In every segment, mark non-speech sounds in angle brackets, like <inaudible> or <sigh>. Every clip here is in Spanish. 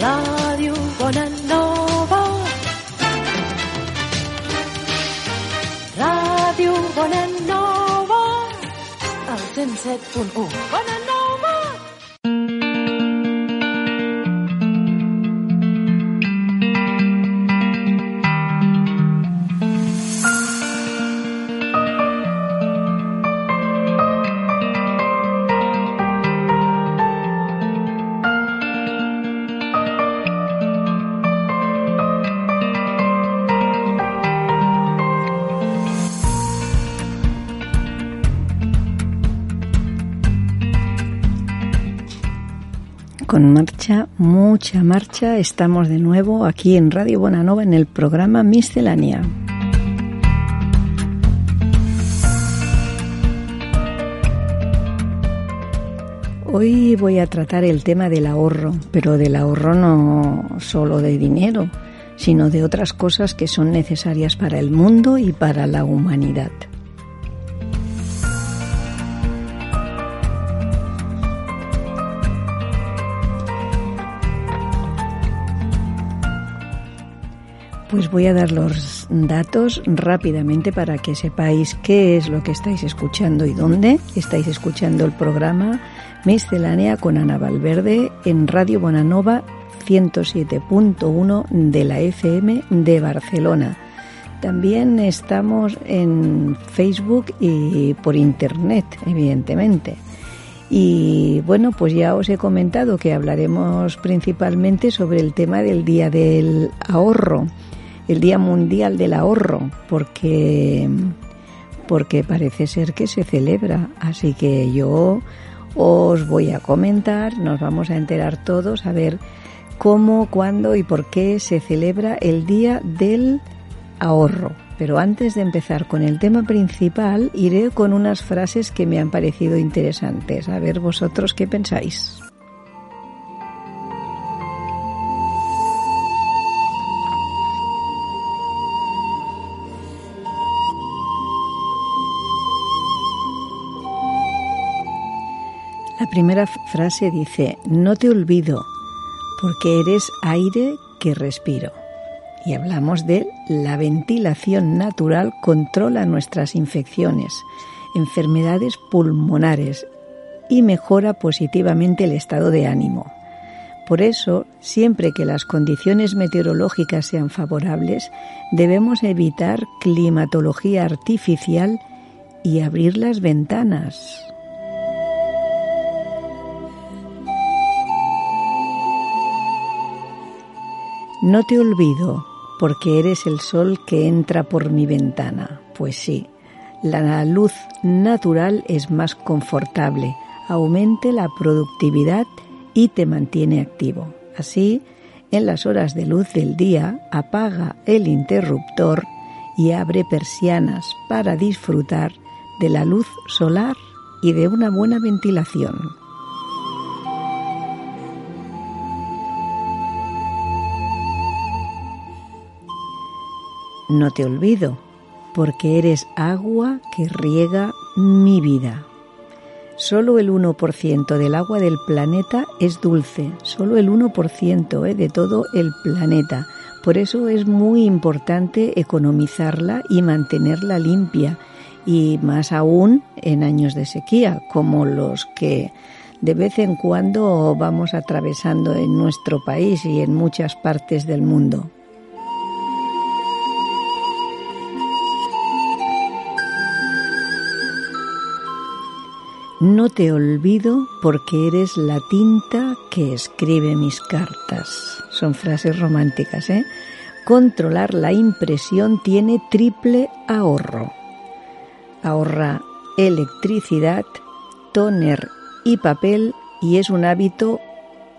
Ràdio Bonanova. Ràdio Bonanova. El 107.1. Bonanova. Mucha marcha, estamos de nuevo aquí en Radio Bonanova en el programa Miscelánea. Hoy voy a tratar el tema del ahorro, pero del ahorro no solo de dinero, sino de otras cosas que son necesarias para el mundo y para la humanidad. Pues voy a dar los datos rápidamente para que sepáis qué es lo que estáis escuchando y dónde. Estáis escuchando el programa Miscelánea con Ana Valverde en Radio Bonanova 107.1 de la FM de Barcelona. También estamos en Facebook y por Internet, evidentemente. Y bueno, pues ya os he comentado que hablaremos principalmente sobre el tema del Día del Ahorro el Día Mundial del Ahorro, porque, porque parece ser que se celebra. Así que yo os voy a comentar, nos vamos a enterar todos a ver cómo, cuándo y por qué se celebra el Día del Ahorro. Pero antes de empezar con el tema principal, iré con unas frases que me han parecido interesantes. A ver vosotros qué pensáis. Primera frase dice, no te olvido, porque eres aire que respiro. Y hablamos de la ventilación natural controla nuestras infecciones, enfermedades pulmonares y mejora positivamente el estado de ánimo. Por eso, siempre que las condiciones meteorológicas sean favorables, debemos evitar climatología artificial y abrir las ventanas. No te olvido, porque eres el sol que entra por mi ventana. Pues sí, la luz natural es más confortable, aumente la productividad y te mantiene activo. Así, en las horas de luz del día, apaga el interruptor y abre persianas para disfrutar de la luz solar y de una buena ventilación. No te olvido, porque eres agua que riega mi vida. Solo el 1% del agua del planeta es dulce, solo el 1% eh, de todo el planeta. Por eso es muy importante economizarla y mantenerla limpia, y más aún en años de sequía, como los que de vez en cuando vamos atravesando en nuestro país y en muchas partes del mundo. No te olvido porque eres la tinta que escribe mis cartas. Son frases románticas, ¿eh? Controlar la impresión tiene triple ahorro. Ahorra electricidad, toner y papel y es un hábito,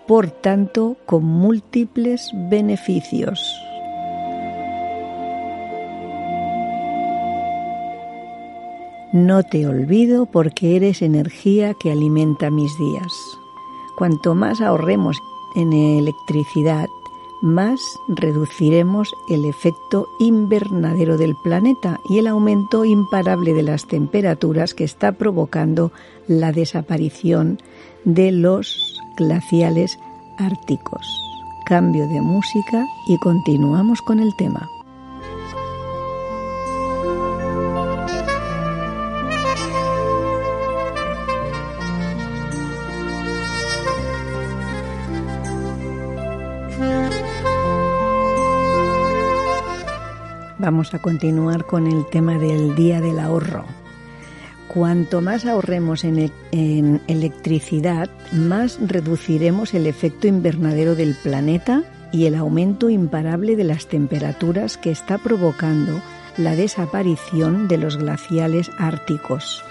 por tanto, con múltiples beneficios. No te olvido porque eres energía que alimenta mis días. Cuanto más ahorremos en electricidad, más reduciremos el efecto invernadero del planeta y el aumento imparable de las temperaturas que está provocando la desaparición de los glaciales árticos. cambio de música y continuamos con el tema. A continuar con el tema del Día del Ahorro. Cuanto más ahorremos en, electricidad, más reduciremos el efecto invernadero del planeta y el aumento imparable de las temperaturas que está provocando la desaparición de los glaciales árticos.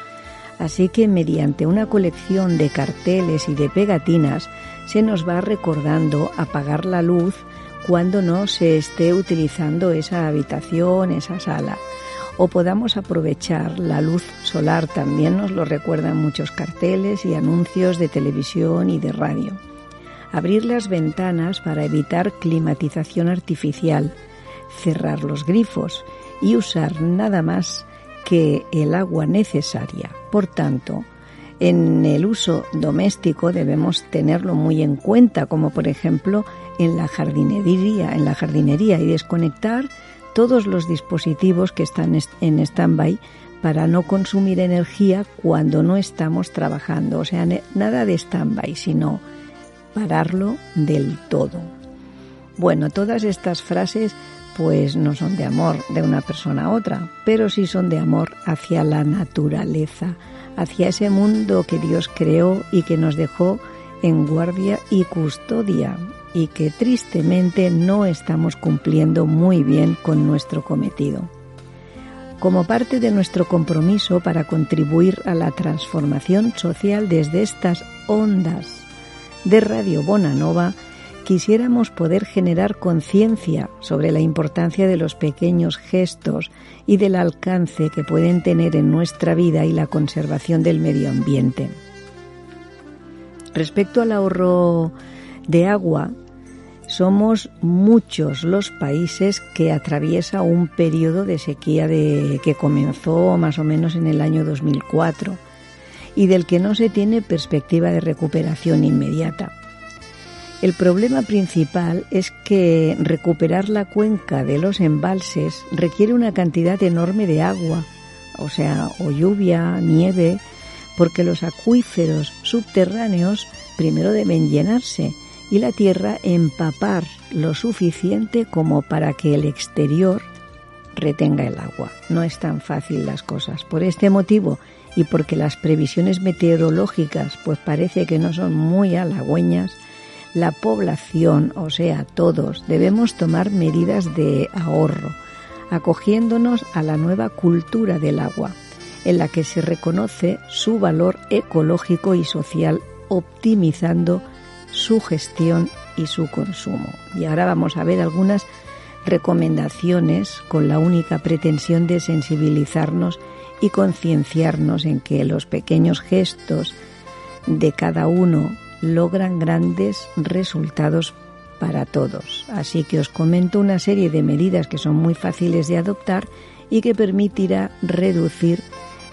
Así que mediante una colección de carteles y de pegatinas se nos va recordando apagar la luz cuando no se esté utilizando esa habitación, esa sala. O podamos aprovechar la luz solar, también nos lo recuerdan muchos carteles y anuncios de televisión y de radio. Abrir las ventanas para evitar climatización artificial, cerrar los grifos y usar nada más que el agua necesaria. Por tanto, en el uso doméstico debemos tenerlo muy en cuenta, como por ejemplo en la jardinería, en la jardinería y desconectar todos los dispositivos que están en stand-by para no consumir energía cuando no estamos trabajando. O sea, nada de stand-by, sino pararlo del todo. Bueno, todas estas frases pues no son de amor de una persona a otra, pero sí son de amor hacia la naturaleza, hacia ese mundo que Dios creó y que nos dejó en guardia y custodia y que tristemente no estamos cumpliendo muy bien con nuestro cometido. Como parte de nuestro compromiso para contribuir a la transformación social desde estas ondas de Radio Bonanova, quisiéramos poder generar conciencia sobre la importancia de los pequeños gestos y del alcance que pueden tener en nuestra vida y la conservación del medio ambiente. Respecto al ahorro de agua, somos muchos los países que atraviesa un periodo de sequía de, que comenzó más o menos en el año 2004 y del que no se tiene perspectiva de recuperación inmediata. El problema principal es que recuperar la cuenca de los embalses requiere una cantidad enorme de agua, o sea, o lluvia, nieve, porque los acuíferos subterráneos primero deben llenarse y la tierra empapar lo suficiente como para que el exterior retenga el agua. No es tan fácil las cosas. Por este motivo y porque las previsiones meteorológicas pues parece que no son muy halagüeñas, la población, o sea, todos, debemos tomar medidas de ahorro, acogiéndonos a la nueva cultura del agua, en la que se reconoce su valor ecológico y social, optimizando su gestión y su consumo. Y ahora vamos a ver algunas recomendaciones con la única pretensión de sensibilizarnos y concienciarnos en que los pequeños gestos de cada uno logran grandes resultados para todos. Así que os comento una serie de medidas que son muy fáciles de adoptar y que permitirá reducir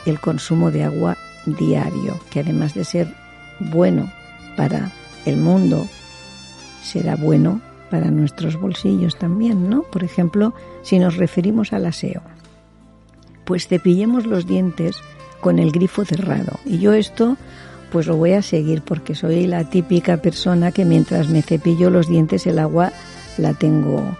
el consumo de agua diario, que además de ser bueno para el mundo, será bueno para nuestros bolsillos también, ¿no? Por ejemplo, si nos referimos al aseo, pues cepillemos los dientes con el grifo cerrado. Y yo esto pues lo voy a seguir porque soy la típica persona que mientras me cepillo los dientes el agua la tengo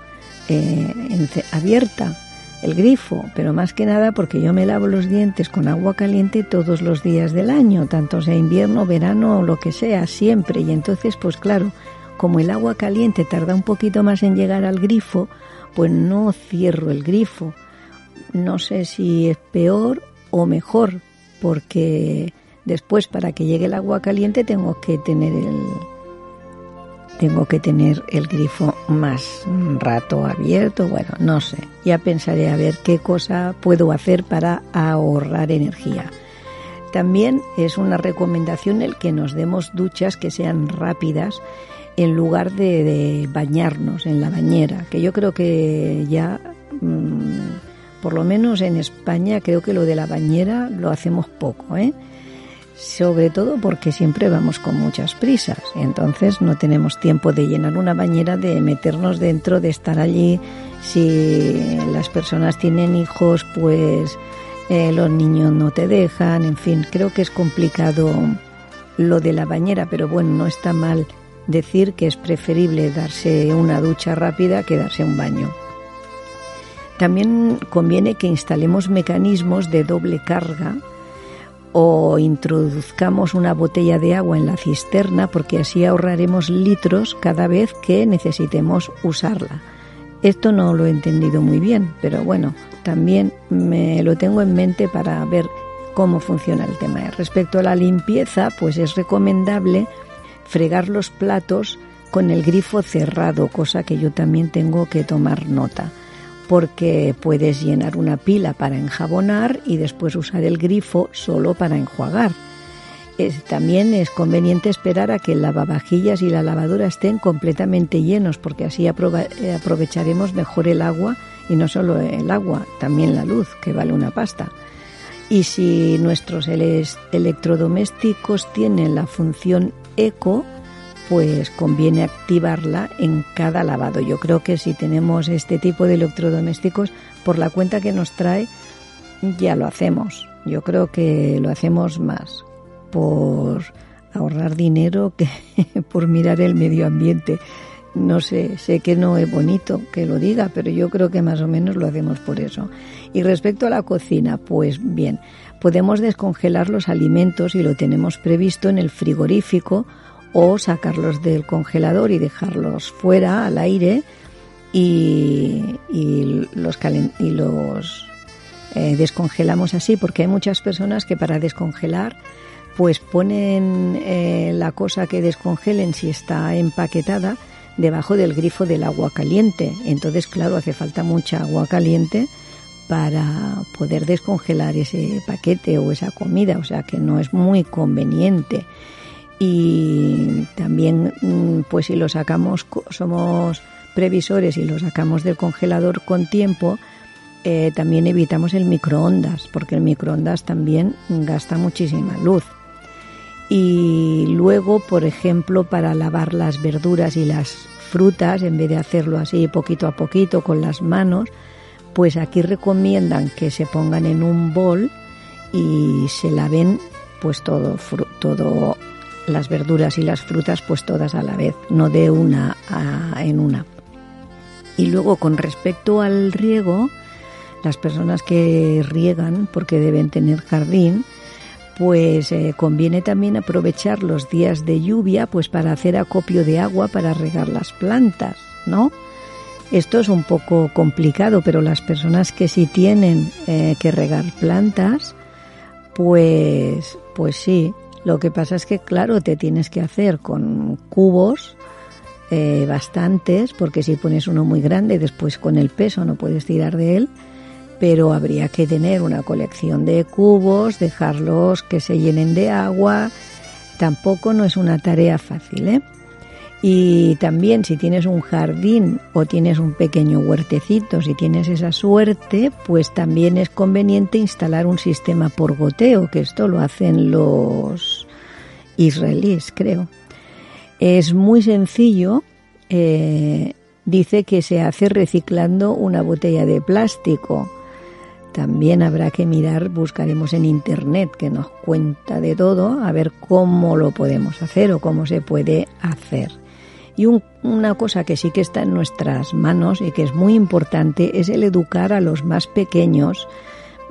eh, abierta, el grifo, pero más que nada porque yo me lavo los dientes con agua caliente todos los días del año, tanto sea invierno, verano o lo que sea, siempre. Y entonces, pues claro, como el agua caliente tarda un poquito más en llegar al grifo, pues no cierro el grifo. No sé si es peor o mejor, porque Después, para que llegue el agua caliente, tengo que tener el tengo que tener el grifo más rato abierto. Bueno, no sé. Ya pensaré a ver qué cosa puedo hacer para ahorrar energía. También es una recomendación el que nos demos duchas que sean rápidas en lugar de, bañarnos en la bañera, que yo creo que ya, mm, por lo menos en España, creo que lo de la bañera lo hacemos poco, ¿eh? Sobre todo porque siempre vamos con muchas prisas, entonces no tenemos tiempo de llenar una bañera, de meternos dentro, de estar allí. Si las personas tienen hijos, pues eh, los niños no te dejan, en fin, creo que es complicado lo de la bañera, pero bueno, no está mal decir que es preferible darse una ducha rápida que darse un baño. También conviene que instalemos mecanismos de doble carga o introduzcamos una botella de agua en la cisterna porque así ahorraremos litros cada vez que necesitemos usarla. Esto no lo he entendido muy bien, pero bueno, también me lo tengo en mente para ver cómo funciona el tema. Respecto a la limpieza, pues es recomendable fregar los platos con el grifo cerrado, cosa que yo también tengo que tomar nota porque puedes llenar una pila para enjabonar y después usar el grifo solo para enjuagar. también es conveniente esperar a que el lavavajillas y la lavadora estén completamente llenos porque así eh, aprovecharemos mejor el agua y no solo el agua, también la luz, que vale una pasta. Y si nuestros electrodomésticos tienen la función eco, pues conviene activarla en cada lavado. Yo creo que si tenemos este tipo de electrodomésticos, por la cuenta que nos trae, ya lo hacemos. Yo creo que lo hacemos más por ahorrar dinero <laughs> que por mirar el medio ambiente. No sé, sé que no es bonito que lo diga, pero yo creo que más o menos lo hacemos por eso. Y respecto a la cocina, pues bien, podemos descongelar los alimentos y lo tenemos previsto en el frigorífico o sacarlos del congelador y dejarlos fuera al aire y, los, eh, descongelamos así porque hay muchas personas que para descongelar pues ponen eh, la cosa que descongelen si está empaquetada debajo del grifo del agua caliente. Entonces, claro, hace falta mucha agua caliente para poder descongelar ese paquete o esa comida, o sea que no es muy conveniente y también mm, pues si lo sacamos somos previsores y lo sacamos del congelador con tiempo eh, también evitamos el microondas porque el microondas también gasta muchísima luz. Y luego por ejemplo para lavar las verduras y las frutas en vez de hacerlo así poquito a poquito con las manos pues aquí recomiendan que se pongan en un bol y se laven pues todo todo las verduras y las frutas pues todas a la vez, no de una en una. Y luego con respecto al riego, las personas que riegan porque deben tener jardín, pues eh, conviene también aprovechar los días de lluvia pues para hacer acopio de agua para regar las plantas, ¿no? Esto es un poco complicado, pero las personas que sí tienen eh, que regar plantas, pues, pues sí, lo que pasa es que, claro, te tienes que hacer con cubos eh, bastantes, porque si pones uno muy grande, después con el peso no puedes tirar de él, pero habría que tener una colección de cubos, dejarlos que se llenen de agua. Tampoco no es una tarea fácil, ¿eh? Y también si tienes un jardín o tienes un pequeño huertecito, si tienes esa suerte, pues también es conveniente instalar un sistema por goteo, que esto lo hacen los israelíes, creo. Es muy sencillo. Eh, dice que se hace reciclando una botella de plástico. También habrá que mirar, buscaremos en internet que nos cuenta de todo, a ver cómo lo podemos hacer o cómo se puede hacer. Y una cosa que sí que está en nuestras manos y que es muy importante es el educar a los más pequeños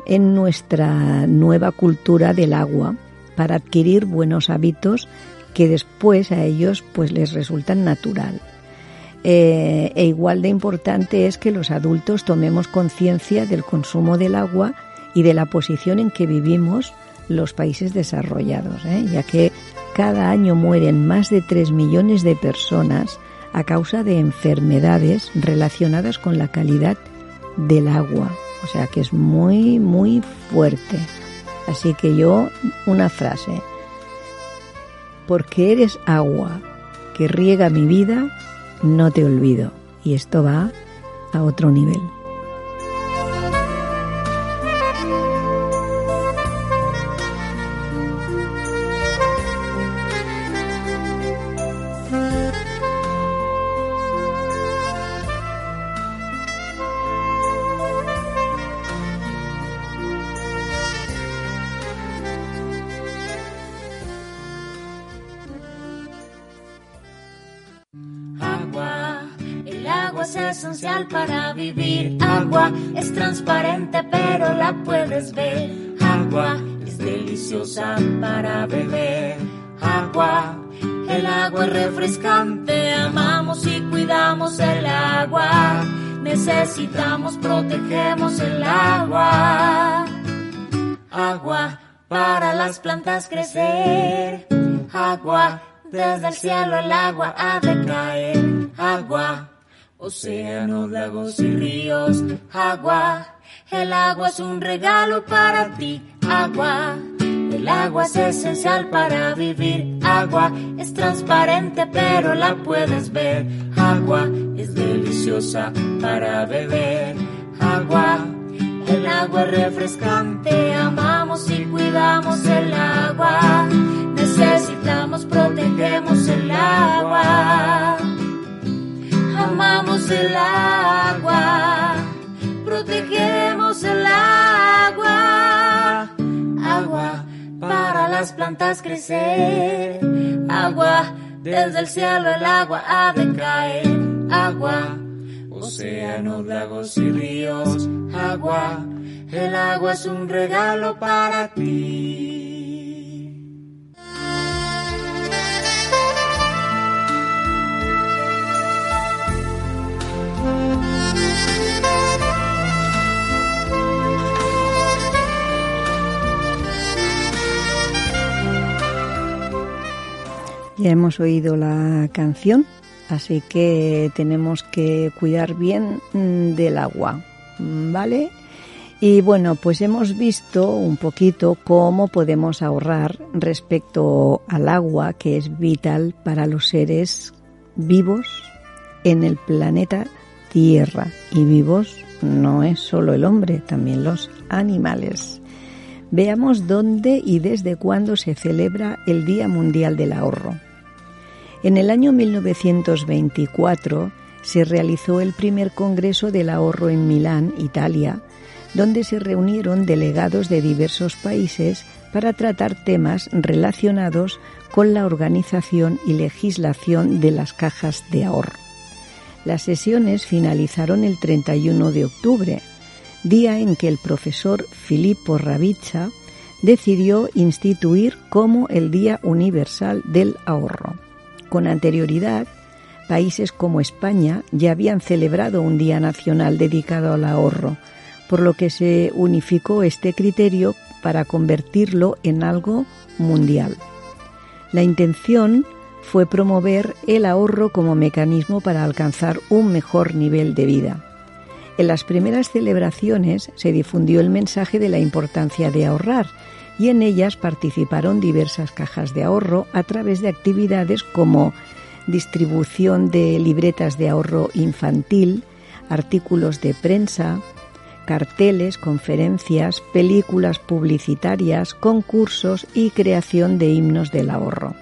en nuestra nueva cultura del agua para adquirir buenos hábitos que después a ellos pues les resultan natural. Eh, e igual de importante es que los adultos tomemos conciencia del consumo del agua y de la posición en que vivimos los países desarrollados, ¿eh? ya que cada año mueren más de 3 millones de personas a causa de enfermedades relacionadas con la calidad del agua. O sea que es muy, muy fuerte. Así que yo, una frase. Porque eres agua que riega mi vida, no te olvido. Y esto va a otro nivel. Es esencial para vivir. Agua es transparente, pero la puedes ver. Agua es deliciosa para beber. Agua, el agua es refrescante. Amamos y cuidamos el agua. Necesitamos, protegemos el agua. Agua para las plantas crecer. Agua, desde el cielo el agua ha de caer. Agua, océanos, lagos y ríos. Agua, el agua es un regalo para ti. Agua, el agua es esencial para vivir. Agua es transparente pero la puedes ver. Agua es deliciosa para beber. Agua el agua es refrescante, amamos y cuidamos el agua. Necesitamos, protegemos el agua. Amamos el agua, protegemos el agua. Agua para las plantas crecer. Agua, desde el cielo el agua ha de caer. Agua océanos, lagos y ríos, agua, el agua es un regalo para ti. Ya hemos oído la canción Así que tenemos que cuidar bien mm, del agua, ¿vale? Y bueno, pues hemos visto un poquito cómo podemos ahorrar respecto al agua, que es vital para los seres vivos en el planeta Tierra. Y vivos no es solo el hombre, también los animales. Veamos dónde y desde cuándo se celebra el Día Mundial del Ahorro. En el año 1924 se realizó el primer Congreso del Ahorro en Milán, Italia, donde se reunieron delegados de diversos países para tratar temas relacionados con la organización y legislación de las cajas de ahorro. Las sesiones finalizaron el 31 de octubre, día en que el profesor Filippo Ravizza decidió instituir como el Día Universal del Ahorro. Con anterioridad, países como España ya habían celebrado un Día Nacional dedicado al ahorro, por lo que se unificó este criterio para convertirlo en algo mundial. La intención fue promover el ahorro como mecanismo para alcanzar un mejor nivel de vida. En las primeras celebraciones se difundió el mensaje de la importancia de ahorrar y en ellas participaron diversas cajas de ahorro a través de actividades como distribución de libretas de ahorro infantil, artículos de prensa, carteles, conferencias, películas publicitarias, concursos y creación de himnos del ahorro.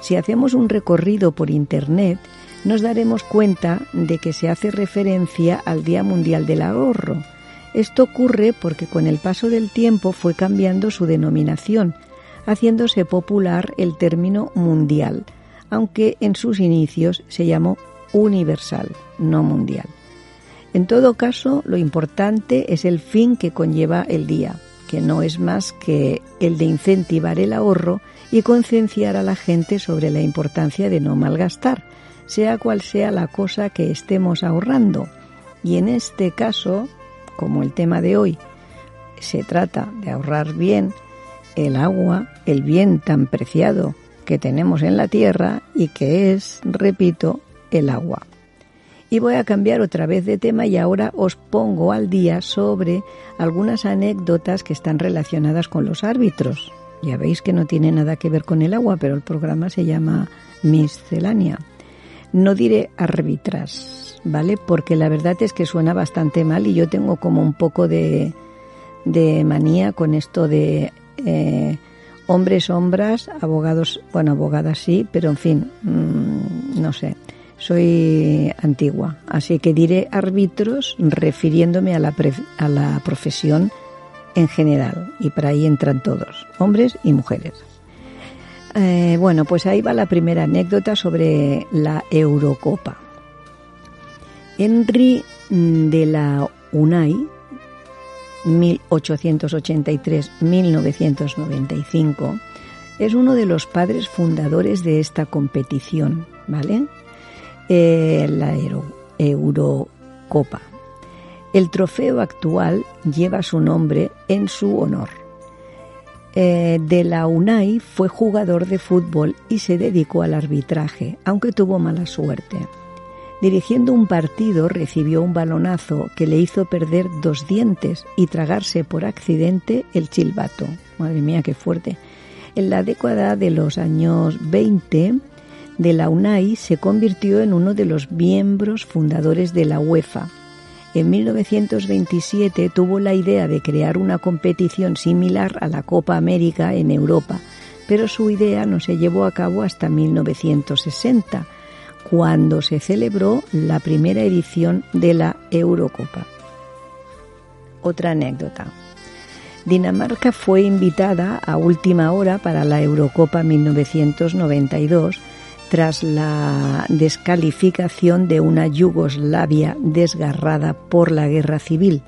Si hacemos un recorrido por Internet, nos daremos cuenta de que se hace referencia al Día Mundial del Ahorro, esto ocurre porque con el paso del tiempo fue cambiando su denominación, haciéndose popular el término mundial, aunque en sus inicios se llamó universal, no mundial. En todo caso, lo importante es el fin que conlleva el día, que no es más que el de incentivar el ahorro y concienciar a la gente sobre la importancia de no malgastar, sea cual sea la cosa que estemos ahorrando. Y en este caso, como el tema de hoy se trata de ahorrar bien el agua, el bien tan preciado que tenemos en la tierra y que es, repito, el agua. Y voy a cambiar otra vez de tema y ahora os pongo al día sobre algunas anécdotas que están relacionadas con los árbitros. Ya veis que no tiene nada que ver con el agua, pero el programa se llama Miscelánea. No diré árbitras, ¿vale? Porque la verdad es que suena bastante mal y yo tengo como un poco de, de manía con esto de eh, hombres, sombras, abogados, bueno, abogadas sí, pero en fin, mm, no sé, soy antigua, así que diré árbitros refiriéndome a la, a la profesión en general y por ahí entran todos, hombres y mujeres. Eh, bueno, pues ahí va la primera anécdota sobre la Eurocopa. Henry de la Unai, 1883-1995, es uno de los padres fundadores de esta competición, ¿vale? Eh, la Eurocopa. El trofeo actual lleva su nombre en su honor. Eh, de la UNAI fue jugador de fútbol y se dedicó al arbitraje, aunque tuvo mala suerte. Dirigiendo un partido recibió un balonazo que le hizo perder dos dientes y tragarse por accidente el chilbato. Madre mía, qué fuerte. En la década de los años 20, de la UNAI se convirtió en uno de los miembros fundadores de la UEFA en 1927 tuvo la idea de crear una competición similar a la Copa América en Europa, pero su idea no se llevó a cabo hasta 1960, cuando se celebró la primera edición de la Eurocopa. Otra anécdota. Dinamarca fue invitada a última hora para la Eurocopa 1992 tras la descalificación de una Yugoslavia desgarrada por la guerra civil.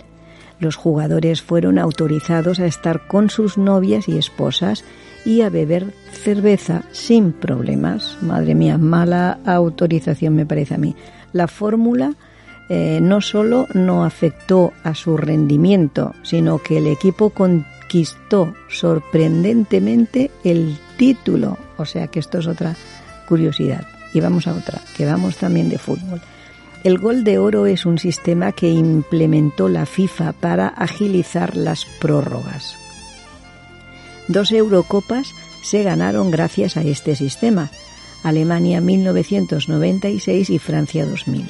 Los jugadores fueron autorizados a estar con sus novias y esposas y a beber cerveza sin problemas. Madre mía, mala autorización me parece a mí. La fórmula eh, no solo no afectó a su rendimiento, sino que el equipo conquistó sorprendentemente el título. O sea que esto es otra curiosidad. Y vamos a otra, que vamos también de fútbol. El gol de oro es un sistema que implementó la FIFA para agilizar las prórrogas. Dos Eurocopas se ganaron gracias a este sistema, Alemania 1996 y Francia 2000.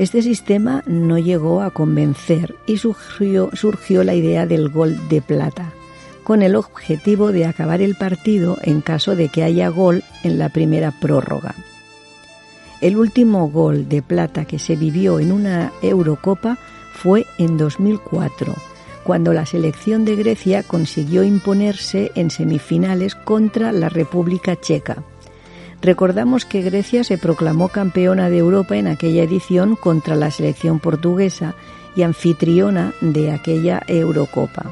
Este sistema no llegó a convencer y surgió, la idea del gol de plata, con el objetivo de acabar el partido en caso de que haya gol en la primera prórroga. El último gol de plata que se vivió en una Eurocopa fue en 2004, cuando la selección de Grecia consiguió imponerse en semifinales contra la República Checa. Recordamos que Grecia se proclamó campeona de Europa en aquella edición contra la selección portuguesa y anfitriona de aquella Eurocopa.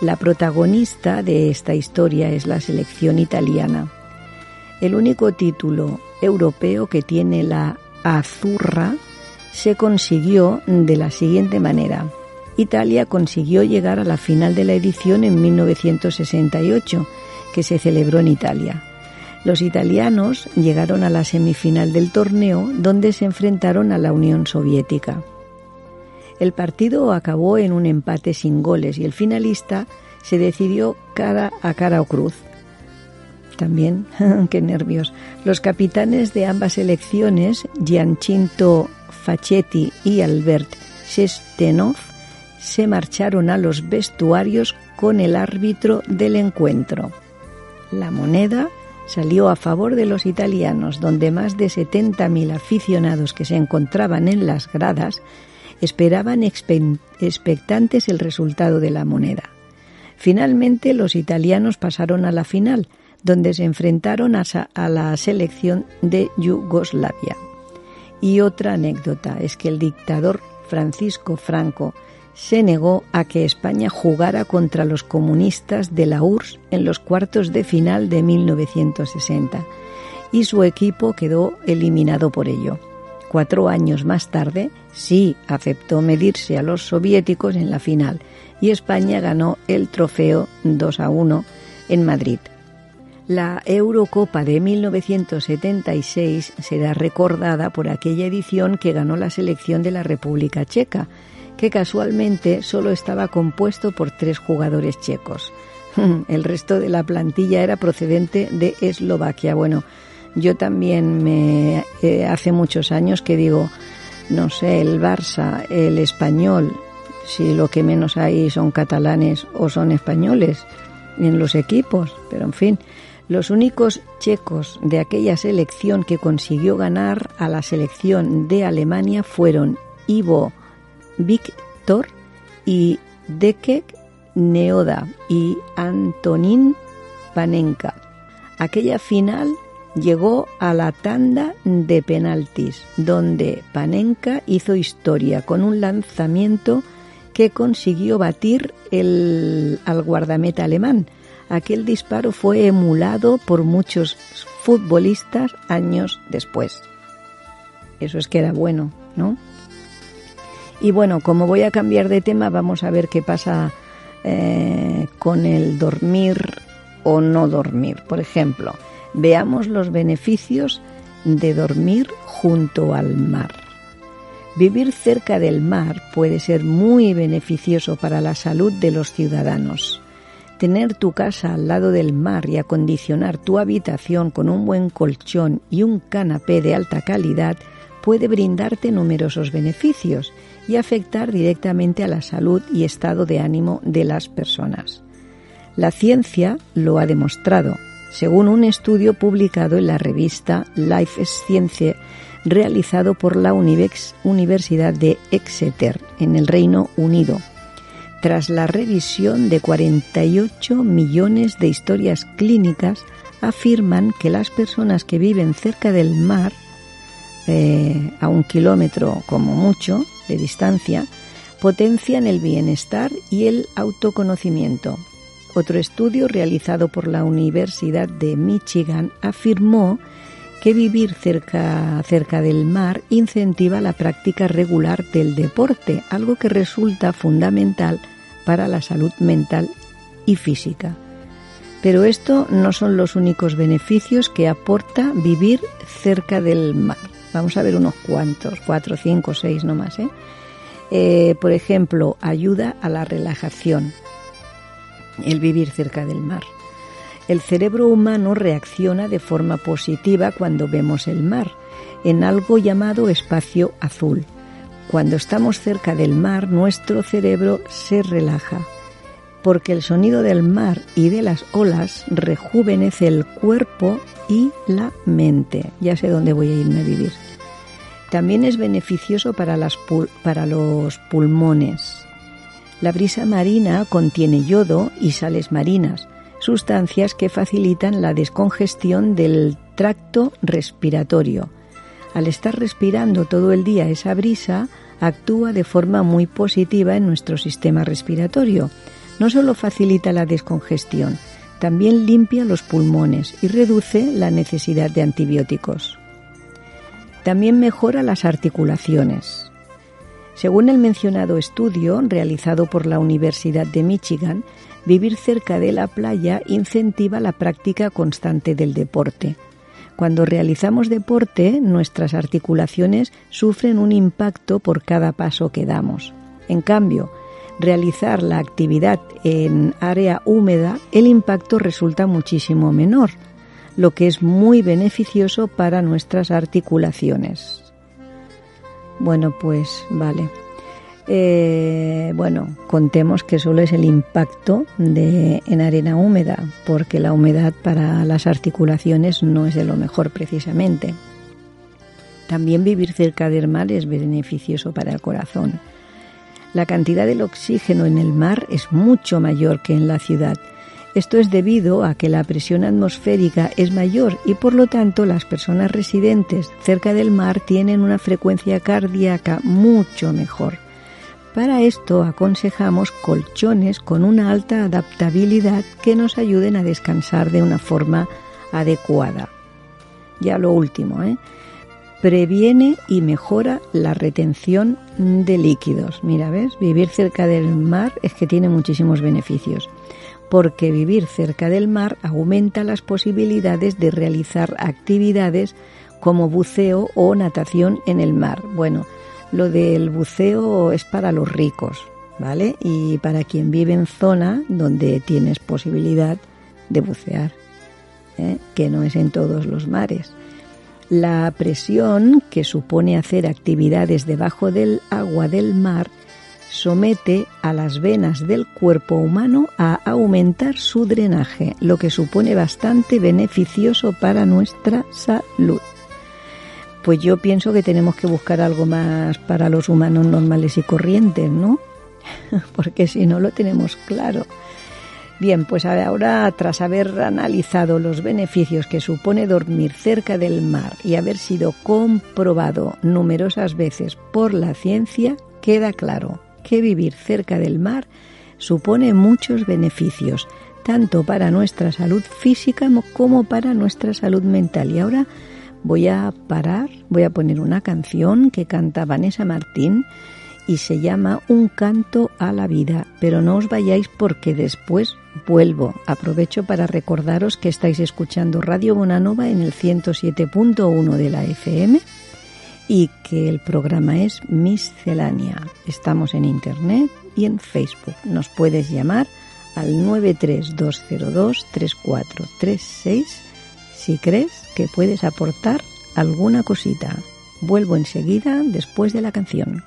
La protagonista de esta historia es la selección italiana. El único título europeo que tiene la Azurra se consiguió de la siguiente manera. Italia consiguió llegar a la final de la edición en 1968, que se celebró en Italia. Los italianos llegaron a la semifinal del torneo, donde se enfrentaron a la Unión Soviética. El partido acabó en un empate sin goles y el finalista se decidió cara a cara o cruz. También, <laughs> qué nervios. Los capitanes de ambas elecciones, Giancinto Facchetti y Albert Sestenov, se marcharon a los vestuarios con el árbitro del encuentro. La moneda salió a favor de los italianos, donde más de 70.000 aficionados que se encontraban en las gradas esperaban expectantes el resultado de la moneda. Finalmente los italianos pasaron a la final, donde se enfrentaron a, la selección de Yugoslavia. Y otra anécdota es que el dictador Francisco Franco se negó a que España jugara contra los comunistas de la URSS en los cuartos de final de 1960 y su equipo quedó eliminado por ello. Cuatro años más tarde, sí aceptó medirse a los soviéticos en la final y España ganó el trofeo 2 a 1 en Madrid. La Eurocopa de 1976 será recordada por aquella edición que ganó la selección de la República Checa, que casualmente solo estaba compuesto por tres jugadores checos. <laughs> El resto de la plantilla era procedente de Eslovaquia. Bueno, yo también me eh, hace muchos años que digo, no sé, el Barça, el español, si lo que menos hay son catalanes o son españoles en los equipos, pero en fin, los únicos checos de aquella selección que consiguió ganar a la selección de Alemania fueron Ivo Victor y Dekek Neoda y Antonín Panenka. Aquella final llegó a la tanda de penaltis, donde Panenka hizo historia con un lanzamiento que consiguió batir el, al guardameta alemán. Aquel disparo fue emulado por muchos futbolistas años después. Eso es que era bueno, ¿no? Y bueno, como voy a cambiar de tema, vamos a ver qué pasa eh, con el dormir o no dormir. Por ejemplo, veamos los beneficios de dormir junto al mar. Vivir cerca del mar puede ser muy beneficioso para la salud de los ciudadanos. Tener tu casa al lado del mar y acondicionar tu habitación con un buen colchón y un canapé de alta calidad puede brindarte numerosos beneficios y afectar directamente a la salud y estado de ánimo de las personas. La ciencia lo ha demostrado, según un estudio publicado en la revista Life Science realizado por la Universidad de Exeter en el Reino Unido. Tras la revisión de 48 millones de historias clínicas, afirman que las personas que viven cerca del mar, eh, a un kilómetro como mucho de distancia, potencian el bienestar y el autoconocimiento. Otro estudio realizado por la Universidad de Michigan afirmó que vivir cerca, cerca del mar incentiva la práctica regular del deporte, algo que resulta fundamental para la salud mental y física. Pero esto no son los únicos beneficios que aporta vivir cerca del mar. Vamos a ver unos cuantos, cuatro, cinco, seis nomás. ¿eh? Eh, por ejemplo, ayuda a la relajación, el vivir cerca del mar. El cerebro humano reacciona de forma positiva cuando vemos el mar, en algo llamado espacio azul. Cuando estamos cerca del mar, nuestro cerebro se relaja, porque el sonido del mar y de las olas rejuvenece el cuerpo y la mente. Ya sé dónde voy a irme a vivir. También es beneficioso para, las para los pulmones. La brisa marina contiene yodo y sales marinas, sustancias que facilitan la descongestión del tracto respiratorio. Al estar respirando todo el día esa brisa, actúa de forma muy positiva en nuestro sistema respiratorio. No solo facilita la descongestión, también limpia los pulmones y reduce la necesidad de antibióticos. También mejora las articulaciones. Según el mencionado estudio realizado por la Universidad de Michigan, vivir cerca de la playa incentiva la práctica constante del deporte. Cuando realizamos deporte, nuestras articulaciones sufren un impacto por cada paso que damos. En cambio, realizar la actividad en área húmeda, el impacto resulta muchísimo menor, lo que es muy beneficioso para nuestras articulaciones. Bueno, pues vale. Eh, bueno, contemos que solo es el impacto en arena húmeda, porque la humedad para las articulaciones no es de lo mejor precisamente. También vivir cerca del mar es beneficioso para el corazón. La cantidad del oxígeno en el mar es mucho mayor que en la ciudad. Esto es debido a que la presión atmosférica es mayor y por lo tanto las personas residentes cerca del mar tienen una frecuencia cardíaca mucho mejor. Para esto aconsejamos colchones con una alta adaptabilidad que nos ayuden a descansar de una forma adecuada. Ya lo último, ¿eh? Previene y mejora la retención de líquidos. Mira, ¿ves? Vivir cerca del mar es que tiene muchísimos beneficios, porque vivir cerca del mar aumenta las posibilidades de realizar actividades como buceo o natación en el mar. Bueno, lo del buceo es para los ricos, ¿vale? Y para quien vive en zona donde tienes posibilidad de bucear, ¿eh? que no es en todos los mares. La presión que supone hacer actividades debajo del agua del mar somete a las venas del cuerpo humano a aumentar su drenaje, lo que supone bastante beneficioso para nuestra salud pues yo pienso que tenemos que buscar algo más para los humanos normales y corrientes, ¿no? <laughs> Porque si no lo tenemos claro. Bien, pues ahora tras haber analizado los beneficios que supone dormir cerca del mar y haber sido comprobado numerosas veces por la ciencia, queda claro que vivir cerca del mar supone muchos beneficios, tanto para nuestra salud física como para nuestra salud mental. Y ahora voy a parar, voy a poner una canción que canta Vanessa Martín y se llama Un canto a la vida, pero no os vayáis porque después vuelvo. Aprovecho para recordaros que estáis escuchando Radio Bonanova en el 107.1 de la FM y que el programa es Miscelánea. Estamos en Internet y en Facebook. Nos puedes llamar al 932023436 si crees que puedes aportar alguna cosita. Vuelvo enseguida después de la canción.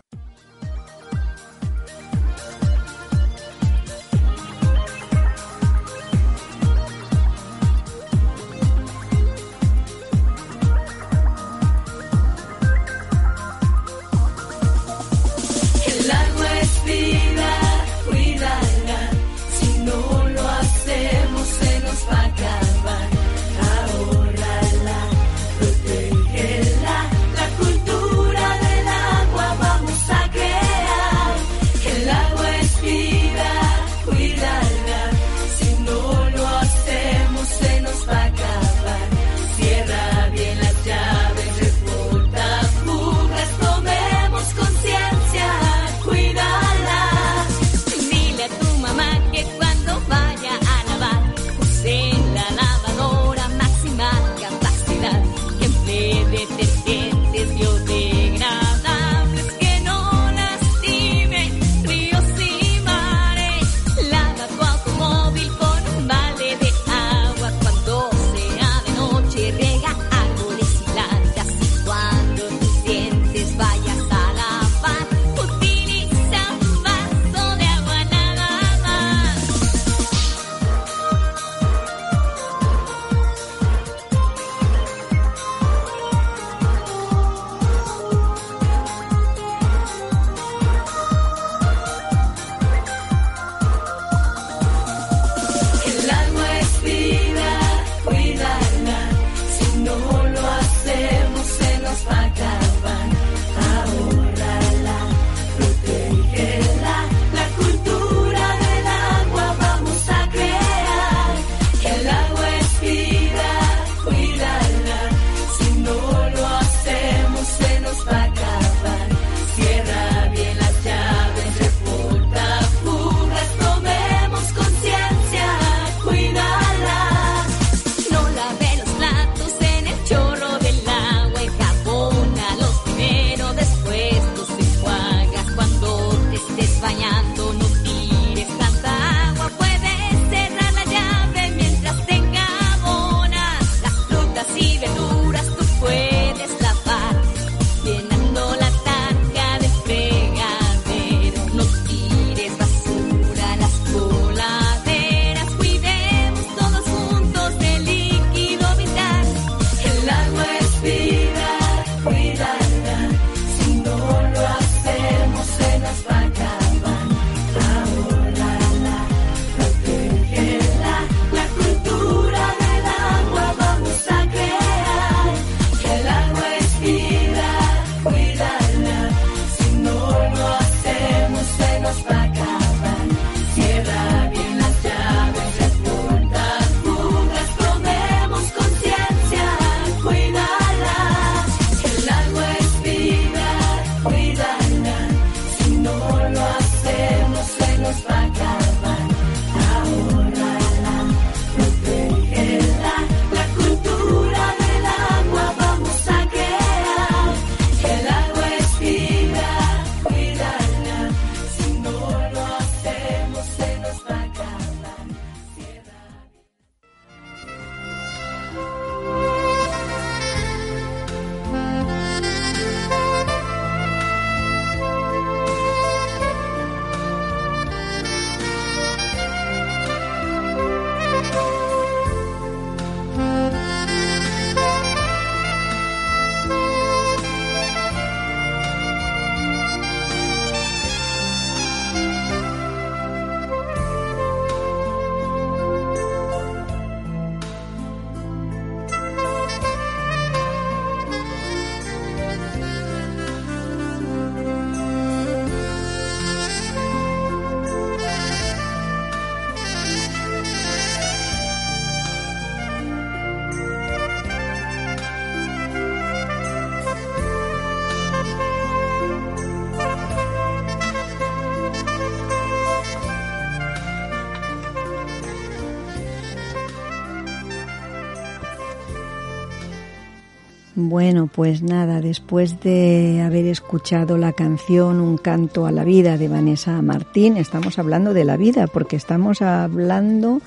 Bueno, pues nada, después de haber escuchado la canción Un canto a la vida de Vanessa Martín, estamos hablando de la vida, porque estamos hablando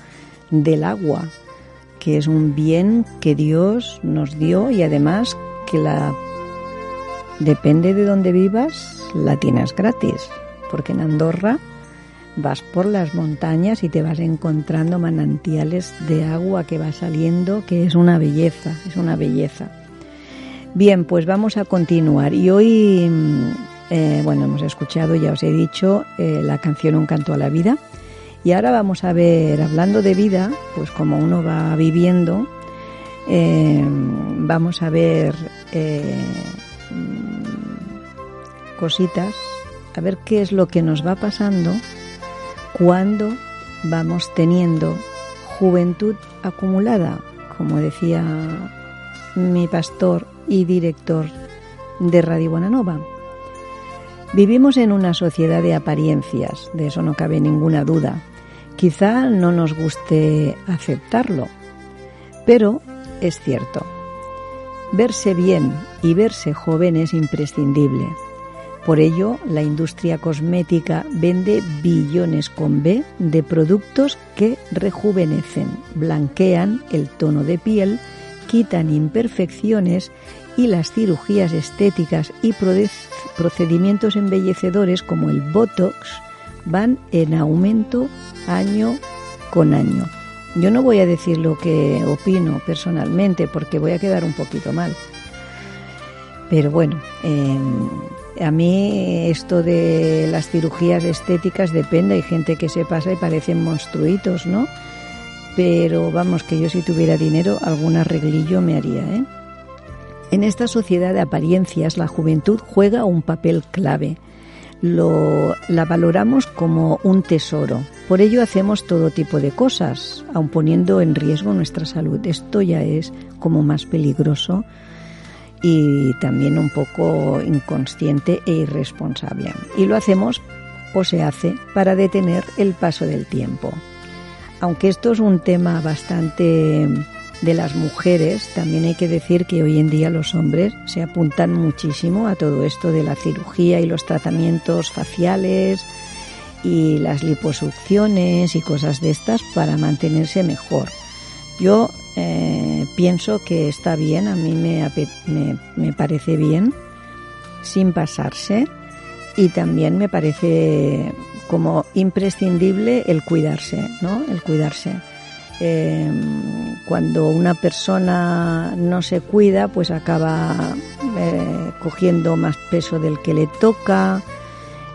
del agua, que es un bien que Dios nos dio y además que la depende de donde vivas, la tienes gratis, porque en Andorra vas por las montañas y te vas encontrando manantiales de agua que va saliendo, que es una belleza, es una belleza. Bien, pues vamos a continuar. Y hoy, mm, eh, bueno, hemos escuchado, ya os he dicho, eh, la canción Un canto a la vida. Y ahora vamos a ver, hablando de vida, pues como uno va viviendo, eh, vamos a ver mm, cositas, a ver qué es lo que nos va pasando cuando vamos teniendo juventud acumulada, como decía mi pastor y director de Radio Bonanova. Vivimos en una sociedad de apariencias, de eso no cabe ninguna duda. Quizá no nos guste aceptarlo, pero es cierto. Verse bien y verse joven es imprescindible. Por ello, la industria cosmética vende billones con B de productos que rejuvenecen, blanquean el tono de piel, quitan imperfecciones y las cirugías estéticas y procedimientos embellecedores como el Botox van en aumento año con año. Yo no voy a decir lo que opino personalmente porque voy a quedar un poquito mal. Pero bueno, a mí esto de las cirugías estéticas depende. Hay gente que se pasa y parecen monstruitos, ¿no? Pero vamos que yo si tuviera dinero algún arreglillo me haría. ¿eh? En esta sociedad de apariencias la juventud juega un papel clave. Lo, la valoramos como un tesoro. Por ello hacemos todo tipo de cosas, aun poniendo en riesgo nuestra salud. Esto ya es como más peligroso y también un poco inconsciente e irresponsable. Y lo hacemos o se hace para detener el paso del tiempo aunque esto es un tema bastante de las mujeres, también hay que decir que hoy en día los hombres se apuntan muchísimo a todo esto de la cirugía y los tratamientos faciales y las liposucciones y cosas de estas para mantenerse mejor. Yo eh, pienso que está bien, a mí me, me, me parece bien, sin pasarse, y también me parece como imprescindible el cuidarse, ¿no? El cuidarse. Em, cuando una persona no se cuida, pues acaba eh, cogiendo más peso del que le toca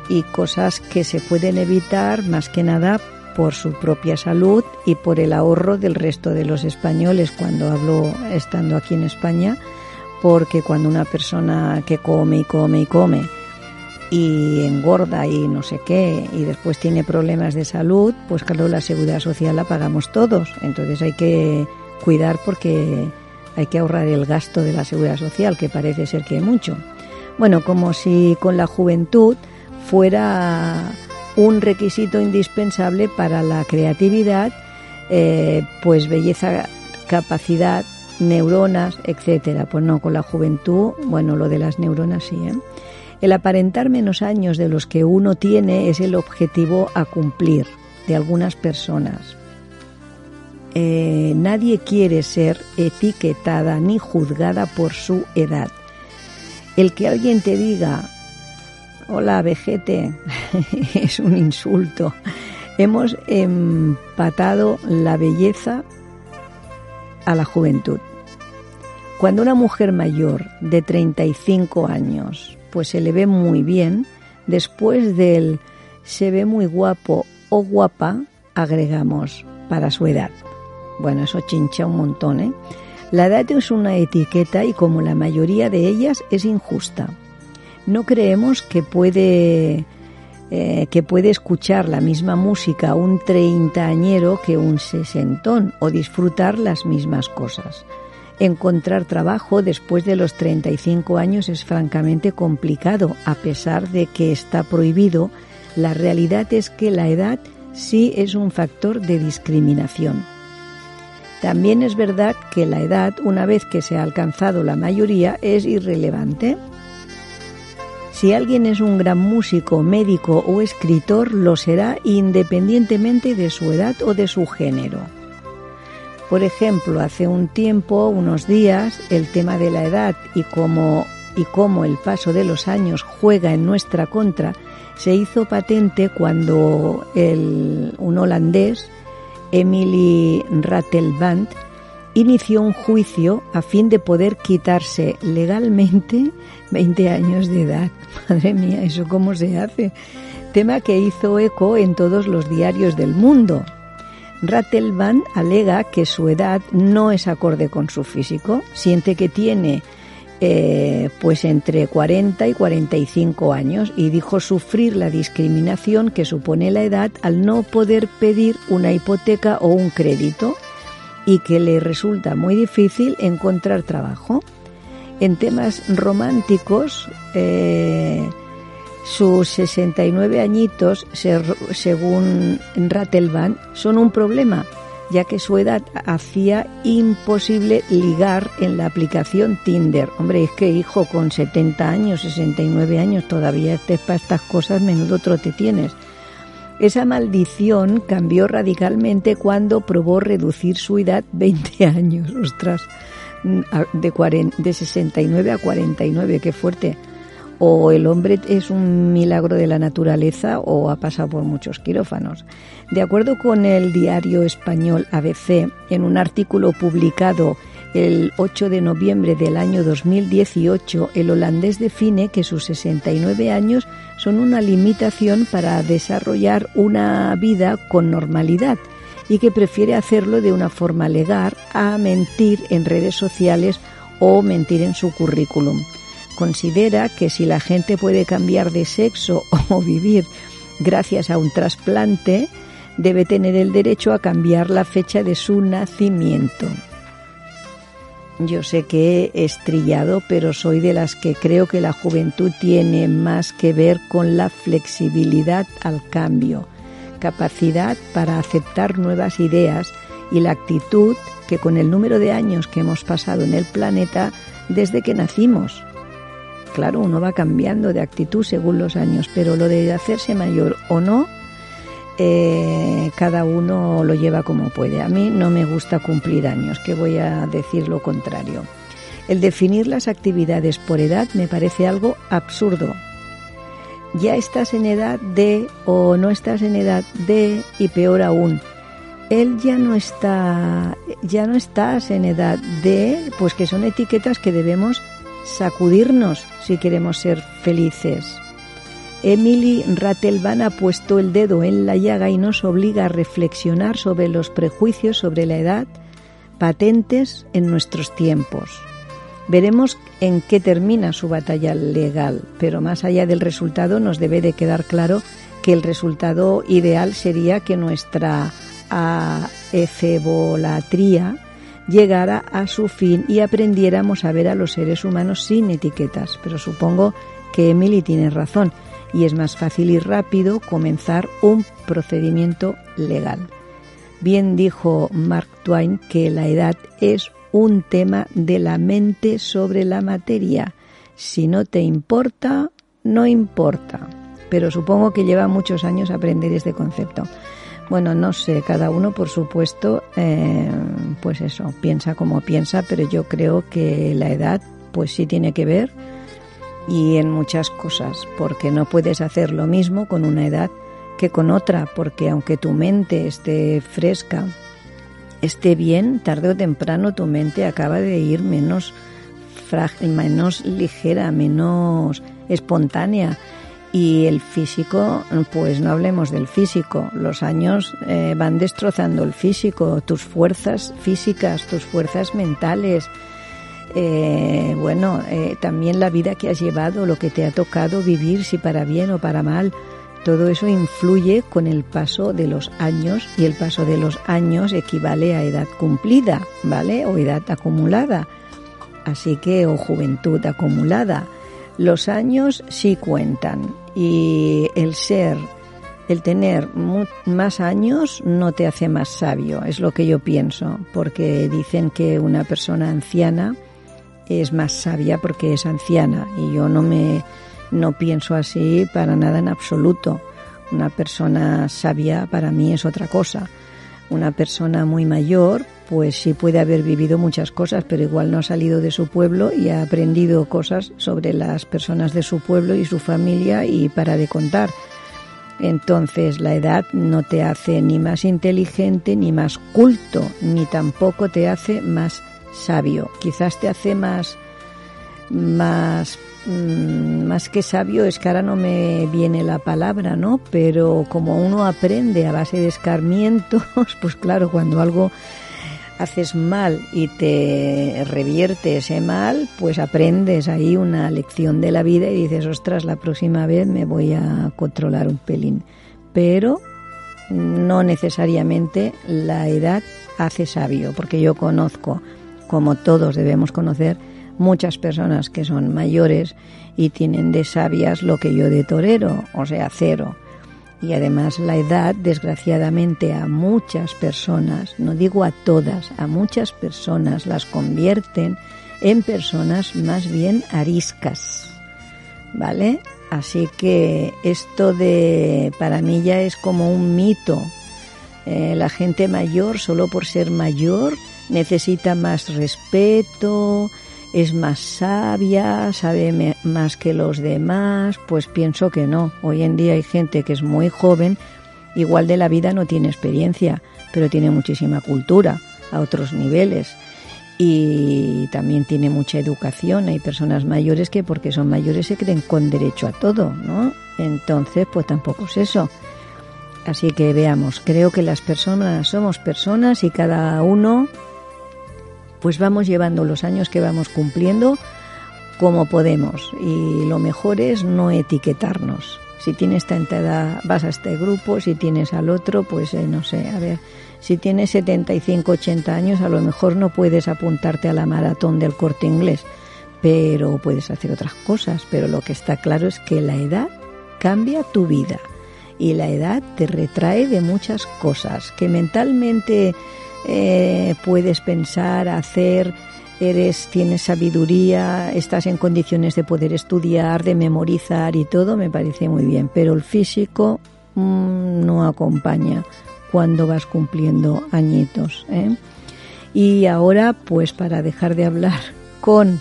y cosas que se pueden evitar más que nada por su propia salud y por el ahorro del resto de los españoles cuando hablo estando aquí en España, porque cuando una persona que come y come y come y engorda y no sé qué y después tiene problemas de salud, pues claro, la seguridad social la pagamos todos. Entonces hay que cuidar porque hay que ahorrar el gasto de la seguridad social, que parece ser que hay mucho. Bueno, como si con la juventud fuera un requisito indispensable para la creatividad, eh, pues belleza, capacidad, neuronas, etcétera. Pues no, con la juventud, bueno, lo de las neuronas sí, ¿eh? El aparentar menos años de los que uno tiene es el objetivo a cumplir de algunas personas. Eh, nadie quiere ser etiquetada ni juzgada por su edad. El que alguien te diga, hola vejete, <laughs> es un insulto. Hemos empatado la belleza a la juventud. Cuando una mujer mayor de 35 años pues se le ve muy bien. Después del se ve muy guapo o guapa, agregamos para su edad. Bueno, eso chincha un montón, ¿eh? La edad es una etiqueta y como la mayoría de ellas es injusta. No creemos que puede eh, que puede escuchar la misma música un treintañero que un sesentón o disfrutar las mismas cosas. Encontrar trabajo después de los 35 años es francamente complicado, a pesar de que está prohibido. La realidad es que la edad sí es un factor de discriminación. También es verdad que la edad, una vez que se ha alcanzado la mayoría, es irrelevante. Si alguien es un gran músico, médico o escritor, lo será independientemente de su edad o de su género. Por ejemplo, hace un tiempo, unos días, el tema de la edad y cómo, y cómo el paso de los años juega en nuestra contra se hizo patente cuando el, un holandés, Emily Rattelband, inició un juicio a fin de poder quitarse legalmente <laughs> 20 años de edad. <laughs> Madre mía, ¿eso cómo se hace? Tema que hizo eco en todos los diarios del mundo. Rattelband alega que su edad no es acorde con su físico, siente que tiene eh, pues entre 40 y 45 años y dijo sufrir la discriminación que supone la edad al no poder pedir una hipoteca o un crédito y que le resulta muy difícil encontrar trabajo. En temas románticos, eh, sus 69 añitos, según Rattelband, son un problema, ya que su edad hacía imposible ligar en la aplicación Tinder. Hombre, es que hijo, con 70 años, 69 años, todavía estés para estas cosas, menudo te tienes. Esa maldición cambió radicalmente cuando probó reducir su edad 20 años, ostras, de, de 69 a 49, qué fuerte o el hombre es un milagro de la naturaleza o ha pasado por muchos quirófanos. De acuerdo con el diario español ABC, en un artículo publicado el 8 de noviembre del año 2018, el holandés define que sus 69 años son una limitación para desarrollar una vida con normalidad y que prefiere hacerlo de una forma legal a mentir en redes sociales o mentir en su currículum considera que si la gente puede cambiar de sexo <laughs> o vivir gracias a un trasplante, debe tener el derecho a cambiar la fecha de su nacimiento. Yo sé que he estrillado, pero soy de las que creo que la juventud tiene más que ver con la flexibilidad al cambio, capacidad para aceptar nuevas ideas y la actitud que con el número de años que hemos pasado en el planeta desde que nacimos, Claro, uno va cambiando de actitud según los años, pero lo de hacerse mayor o no, eh, cada uno lo lleva como puede. A mí no me gusta cumplir años, que voy a decir lo contrario. El definir las actividades por edad me parece algo absurdo. Ya estás en edad de o no estás en edad de y peor aún, él ya no está ya no estás en edad de, pues que son etiquetas que debemos sacudirnos si queremos ser felices. Emily Rattelban ha puesto el dedo en la llaga y nos obliga a reflexionar sobre los prejuicios sobre la edad patentes en nuestros tiempos. Veremos en qué termina su batalla legal, pero más allá del resultado nos debe de quedar claro que el resultado ideal sería que nuestra efebolatría llegara a su fin y aprendiéramos a ver a los seres humanos sin etiquetas. Pero supongo que Emily tiene razón y es más fácil y rápido comenzar un procedimiento legal. Bien dijo Mark Twain que la edad es un tema de la mente sobre la materia. Si no te importa, no importa. Pero supongo que lleva muchos años aprender este concepto. Bueno, no sé, cada uno por supuesto, eh, pues eso, piensa como piensa, pero yo creo que la edad pues sí tiene que ver y en muchas cosas, porque no puedes hacer lo mismo con una edad que con otra, porque aunque tu mente esté fresca, esté bien, tarde o temprano tu mente acaba de ir menos frágil, menos ligera, menos espontánea y el físico, pues no hablemos del físico. Los años eh, van destrozando el físico, tus fuerzas físicas, tus fuerzas mentales. Eh, bueno, eh, también la vida que has llevado, lo que te ha tocado vivir, si para bien o para mal, todo eso influye con el paso de los años y el paso de los años equivale a edad cumplida, ¿vale? O edad acumulada. Así que, o juventud acumulada. Los años sí cuentan y el ser el tener más años no te hace más sabio, es lo que yo pienso, porque dicen que una persona anciana es más sabia porque es anciana y yo no me no pienso así para nada en absoluto. Una persona sabia para mí es otra cosa. Una persona muy mayor, pues sí puede haber vivido muchas cosas, pero igual no ha salido de su pueblo y ha aprendido cosas sobre las personas de su pueblo y su familia y para de contar. Entonces la edad no te hace ni más inteligente ni más culto, ni tampoco te hace más sabio. Quizás te hace más más mm, más que sabio es que ahora no me viene la palabra, ¿no? Pero como uno aprende a base de escarmientos, <laughs> pues claro, cuando algo haces mal y te revierte ese mal, pues aprendes ahí una lección de la vida y dices, ostras, la próxima vez me voy a controlar un pelín. Pero no necesariamente la edad hace sabio, porque yo conozco, como todos debemos conocer, muchas personas que son mayores y tienen de sabias lo que yo de torero, o sea, cero y además la edad, desgraciadamente, a muchas personas, no digo a todas, a muchas personas las convierten en personas más bien ariscas. ¿Vale? Así que esto de, para mí ya es como un mito. Eh, la gente mayor, solo por ser mayor, necesita más respeto, es más sabia, sabe más que los demás, pues pienso que no. Hoy en día hay gente que es muy joven, igual de la vida no tiene experiencia, pero tiene muchísima cultura a otros niveles y también tiene mucha educación. Hay personas mayores que porque son mayores se creen con derecho a todo, ¿no? Entonces, pues tampoco es eso. Así que veamos, creo que las personas somos personas y cada uno pues vamos llevando los años que vamos cumpliendo como podemos y lo mejor es no etiquetarnos. Si tienes tanta edad vas a este grupo, si tienes al otro, pues eh, no sé, a ver, si tienes 75, 80 años a lo mejor no puedes apuntarte a la maratón del corte inglés, pero puedes hacer otras cosas, pero lo que está claro es que la edad cambia tu vida y la edad te retrae de muchas cosas que mentalmente eh, puedes pensar, hacer, eres, tienes sabiduría, estás en condiciones de poder estudiar, de memorizar y todo, me parece muy bien. Pero el físico mm, no acompaña cuando vas cumpliendo añitos. ¿eh? Y ahora, pues para dejar de hablar <laughs> con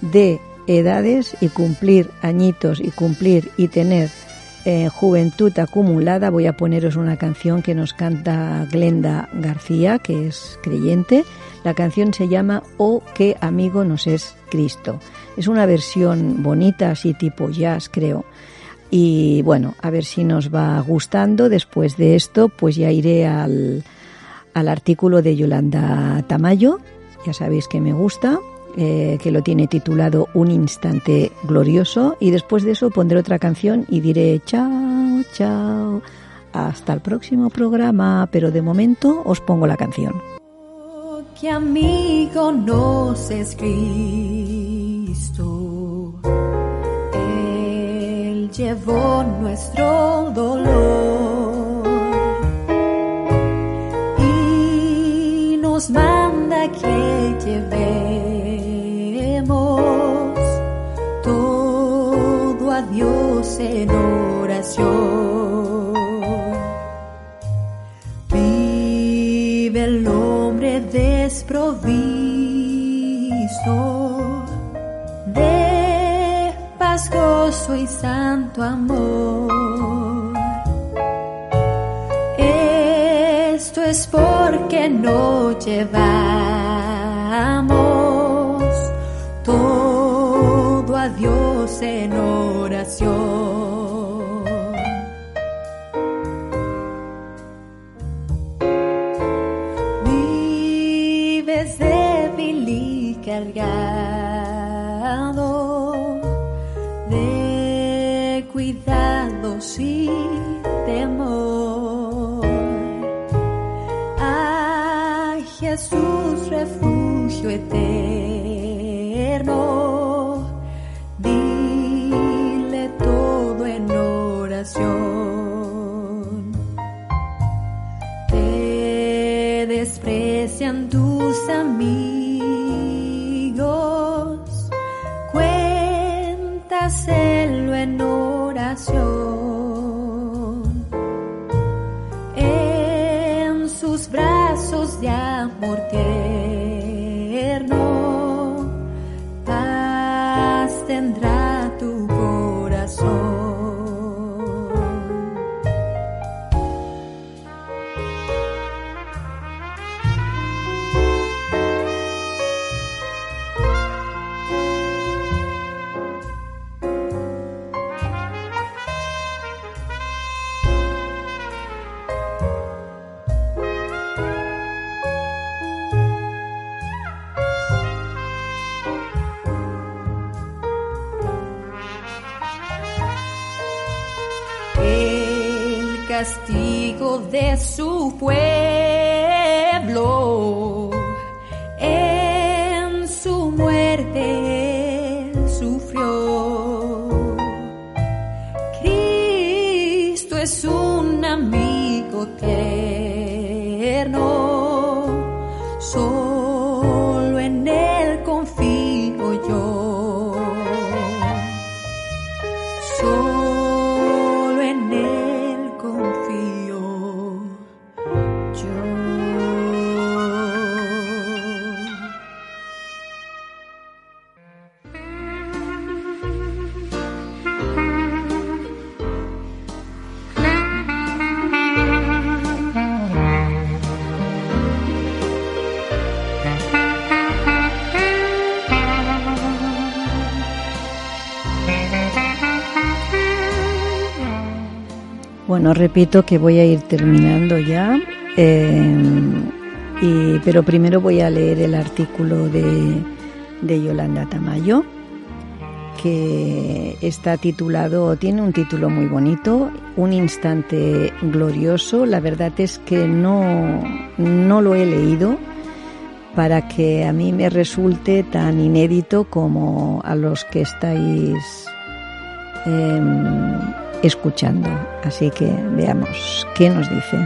de edades y cumplir añitos y cumplir y tener eh, Juventud acumulada, voy a poneros una canción que nos canta Glenda García, que es creyente. La canción se llama Oh, qué amigo nos es Cristo. Es una versión bonita, así tipo jazz, creo. Y bueno, a ver si nos va gustando. Después de esto, pues ya iré al, al artículo de Yolanda Tamayo. Ya sabéis que me gusta. Eh, que lo tiene titulado Un instante glorioso. Y después de eso pondré otra canción y diré chao, chao, hasta el próximo programa, pero de momento os pongo la canción. Qué amigo nos es Cristo, Él llevó nuestro dolor y nos manda que lleve en oración. Vive el hombre desprovisto de paz, y santo amor. Esto es porque no llevamos todo a Dios en oración. Refugio Bueno, repito que voy a ir terminando ya, eh, pero primero voy a leer el artículo de, de Yolanda Tamayo, que está titulado, tiene un título muy bonito, Un instante glorioso. La verdad es que no, no lo he leído para que a mí me resulte tan inédito como a los que estáis em, escuchando. Así que veamos qué nos dice.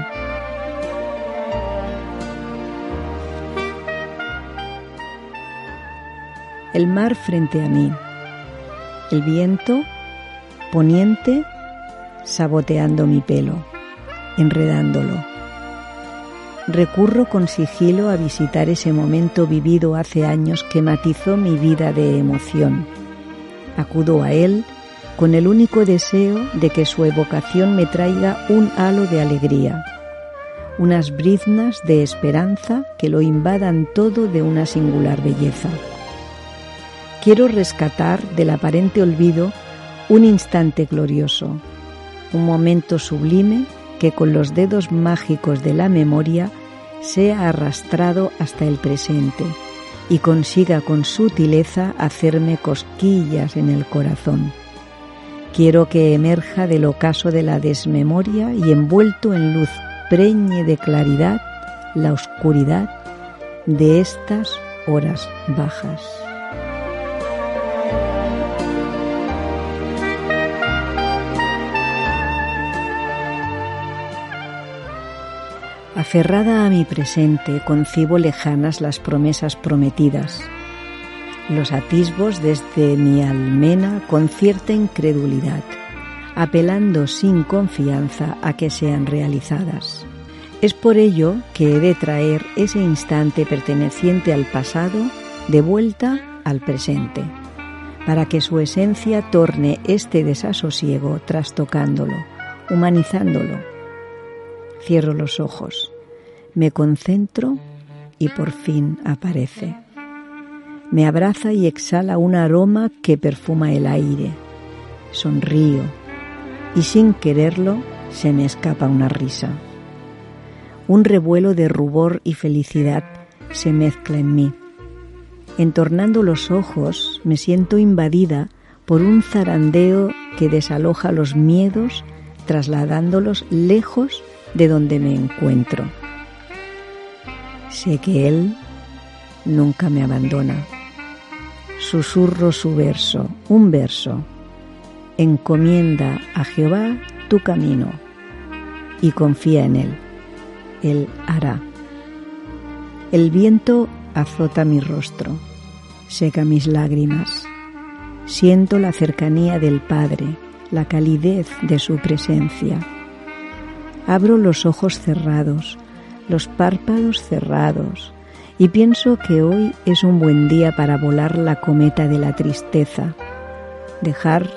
El mar frente a mí, el viento poniente saboteando mi pelo, enredándolo. Recurro con sigilo a visitar ese momento vivido hace años que matizó mi vida de emoción. Acudo a él con el único deseo de que su evocación me traiga un halo de alegría, unas briznas de esperanza que lo invadan todo de una singular belleza. Quiero rescatar del aparente olvido un instante glorioso, un momento sublime que con los dedos mágicos de la memoria sea arrastrado hasta el presente y consiga con sutileza hacerme cosquillas en el corazón. Quiero que emerja del ocaso de la desmemoria y envuelto en luz preñe de claridad la oscuridad de estas horas bajas. Aferrada a mi presente, concibo lejanas las promesas prometidas, los atisbos desde mi almena con cierta incredulidad, apelando sin confianza a que sean realizadas. Es por ello que he de traer ese instante perteneciente al pasado de vuelta al presente, para que su esencia torne este desasosiego trastocándolo, humanizándolo. Cierro los ojos, me concentro y por fin aparece. Me abraza y exhala un aroma que perfuma el aire. Sonrío y sin quererlo se me escapa una risa. Un revuelo de rubor y felicidad se mezcla en mí. Entornando los ojos me siento invadida por un zarandeo que desaloja los miedos trasladándolos lejos de donde me encuentro. Sé que Él nunca me abandona. Susurro su verso, un verso. Encomienda a Jehová tu camino y confía en Él. Él hará. El viento azota mi rostro, seca mis lágrimas. Siento la cercanía del Padre, la calidez de su presencia. Abro los ojos cerrados, los párpados cerrados, y pienso que hoy es un buen día para volar la cometa de la tristeza, dejar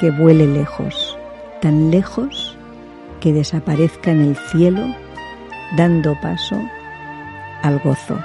que vuele lejos, tan lejos que desaparezca en el cielo, dando paso al gozo.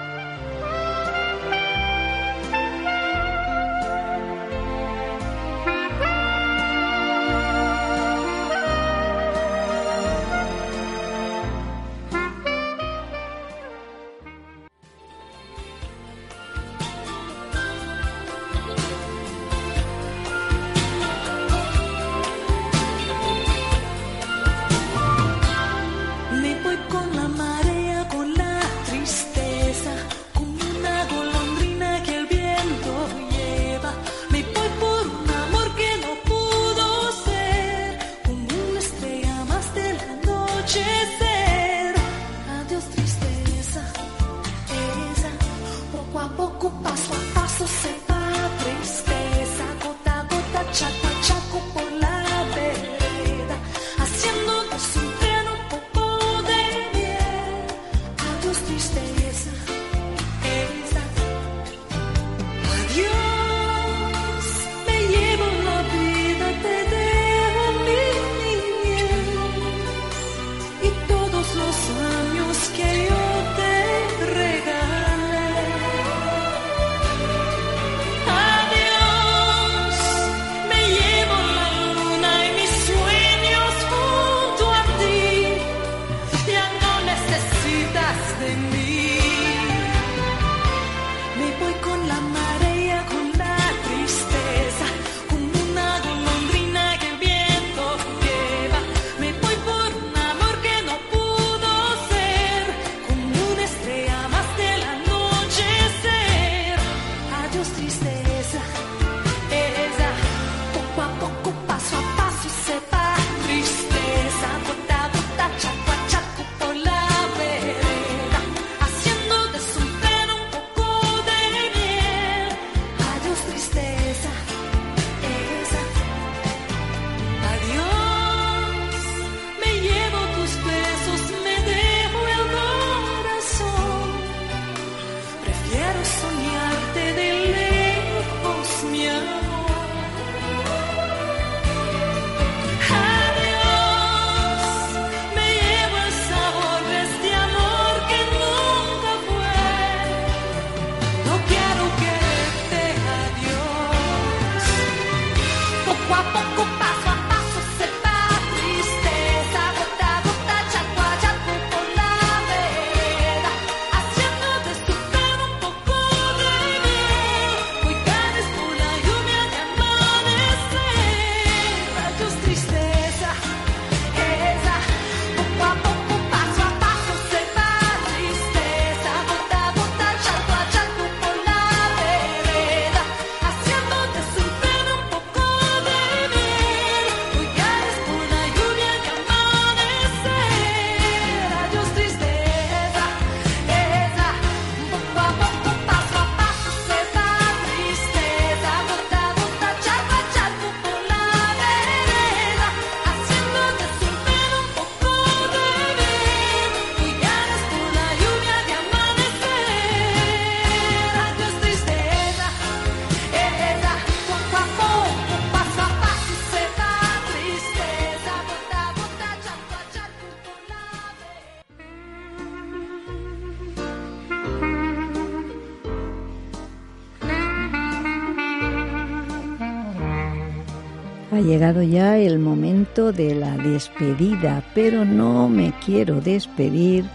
Llegado ya el momento de la despedida, pero no me quiero despedir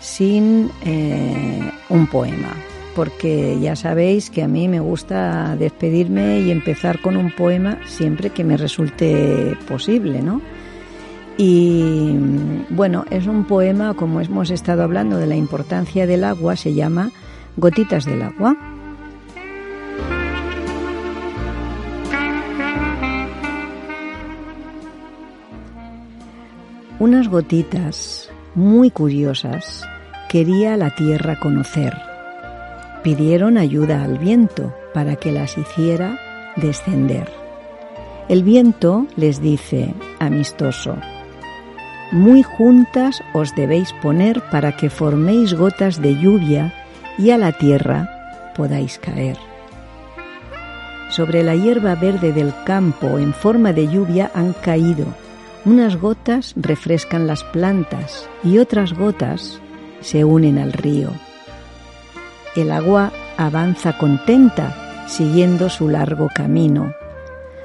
sin eh, un poema, porque ya sabéis que a mí me gusta despedirme y empezar con un poema siempre que me resulte posible, ¿no? Y bueno, es un poema, como hemos estado hablando de la importancia del agua, se llama Gotitas del agua. Unas gotitas muy curiosas quería la tierra conocer. Pidieron ayuda al viento para que las hiciera descender. El viento les dice, amistoso, muy juntas os debéis poner para que forméis gotas de lluvia y a la tierra podáis caer. Sobre la hierba verde del campo en forma de lluvia han caído. Unas gotas refrescan las plantas y otras gotas se unen al río. El agua avanza contenta siguiendo su largo camino,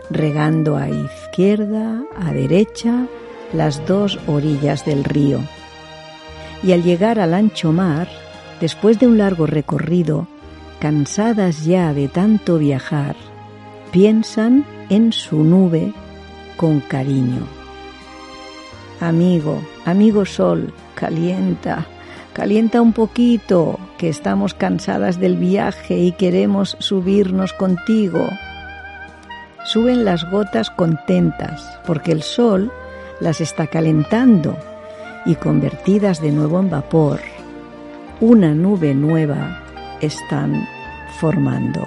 regando a izquierda, a derecha, las dos orillas del río. Y al llegar al ancho mar, después de un largo recorrido, cansadas ya de tanto viajar, piensan en su nube con cariño. Amigo, amigo sol, calienta, calienta un poquito, que estamos cansadas del viaje y queremos subirnos contigo. Suben las gotas contentas, porque el sol las está calentando y convertidas de nuevo en vapor, una nube nueva están formando.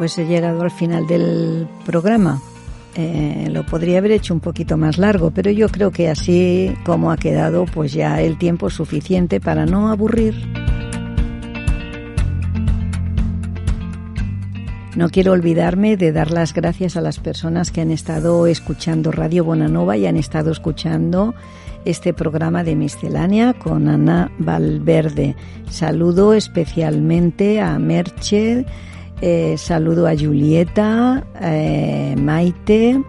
Pues he llegado al final del programa. Eh, lo podría haber hecho un poquito más largo, pero yo creo que así como ha quedado, pues ya el tiempo es suficiente para no aburrir. No quiero olvidarme de dar las gracias a las personas que han estado escuchando Radio Bonanova y han estado escuchando este programa de Miscelánea con Ana Valverde. Saludo especialmente a Merche, eh, saludo a Julieta, eh, Maite,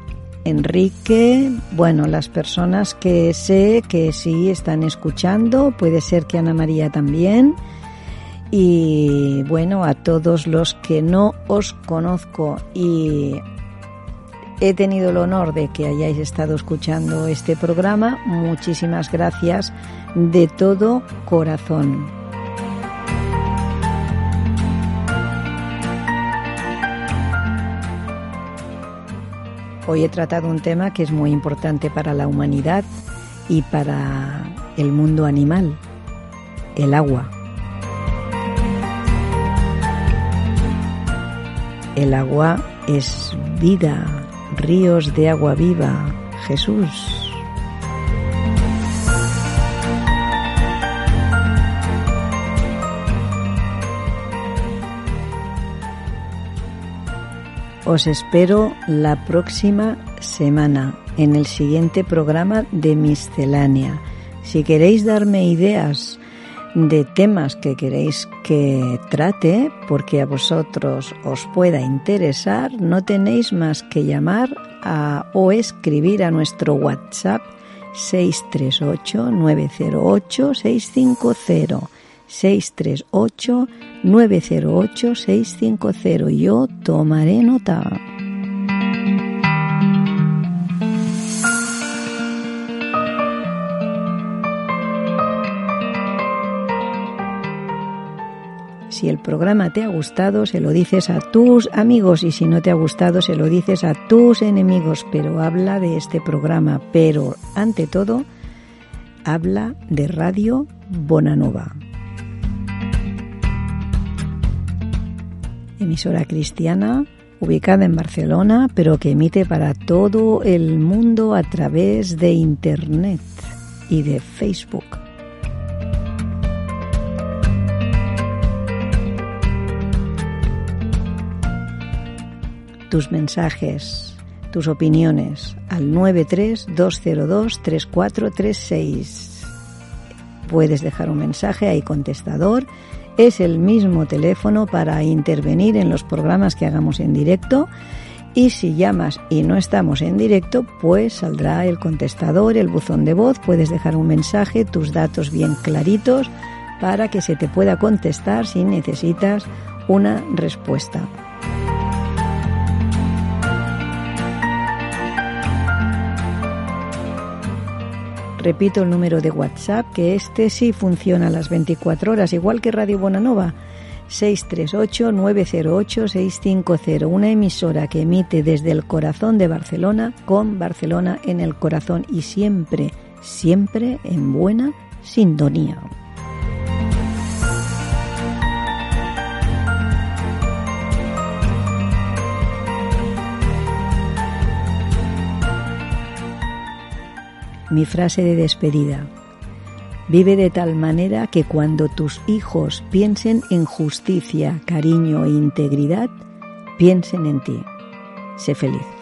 Enrique, bueno, las personas que sé que sí están escuchando, puede ser que Ana María también. Y bueno, a todos los que no os conozco y he tenido el honor de que hayáis estado escuchando este programa, muchísimas gracias de todo corazón. Hoy he tratado un tema que es muy importante para la humanidad y para el mundo animal, el agua. El agua es vida, ríos de agua viva, Jesús. Os espero la próxima semana en el siguiente programa de Miscelánea. Si queréis darme ideas de temas que queréis que trate, porque a vosotros os pueda interesar, no tenéis más que llamar a, o escribir a nuestro WhatsApp 638 908 650 638 908 650. Yo tomaré nota. Si el programa te ha gustado, se lo dices a tus amigos y si no te ha gustado, se lo dices a tus enemigos, pero habla de este programa, pero ante todo, habla de Radio Bonanova. Emisora cristiana ubicada en Barcelona, pero que emite para todo el mundo a través de Internet y de Facebook. Tus mensajes, tus opiniones al 932023436. Puedes dejar un mensaje ahí contestador es el mismo teléfono para intervenir en los programas que hagamos en directo. Y si llamas y no estamos en directo, pues saldrá el contestador, el buzón de voz, puedes dejar un mensaje, tus datos bien claritos para que se te pueda contestar si necesitas una respuesta. Repito el número de WhatsApp, que este sí funciona a las 24 horas, igual que Radio Bonanova. 638-908-650, una emisora que emite desde el corazón de Barcelona con Barcelona en el corazón y siempre, siempre en buena sintonía. Mi frase de despedida. Vive de tal manera que cuando tus hijos piensen en justicia, cariño e integridad, piensen en ti. Sé feliz.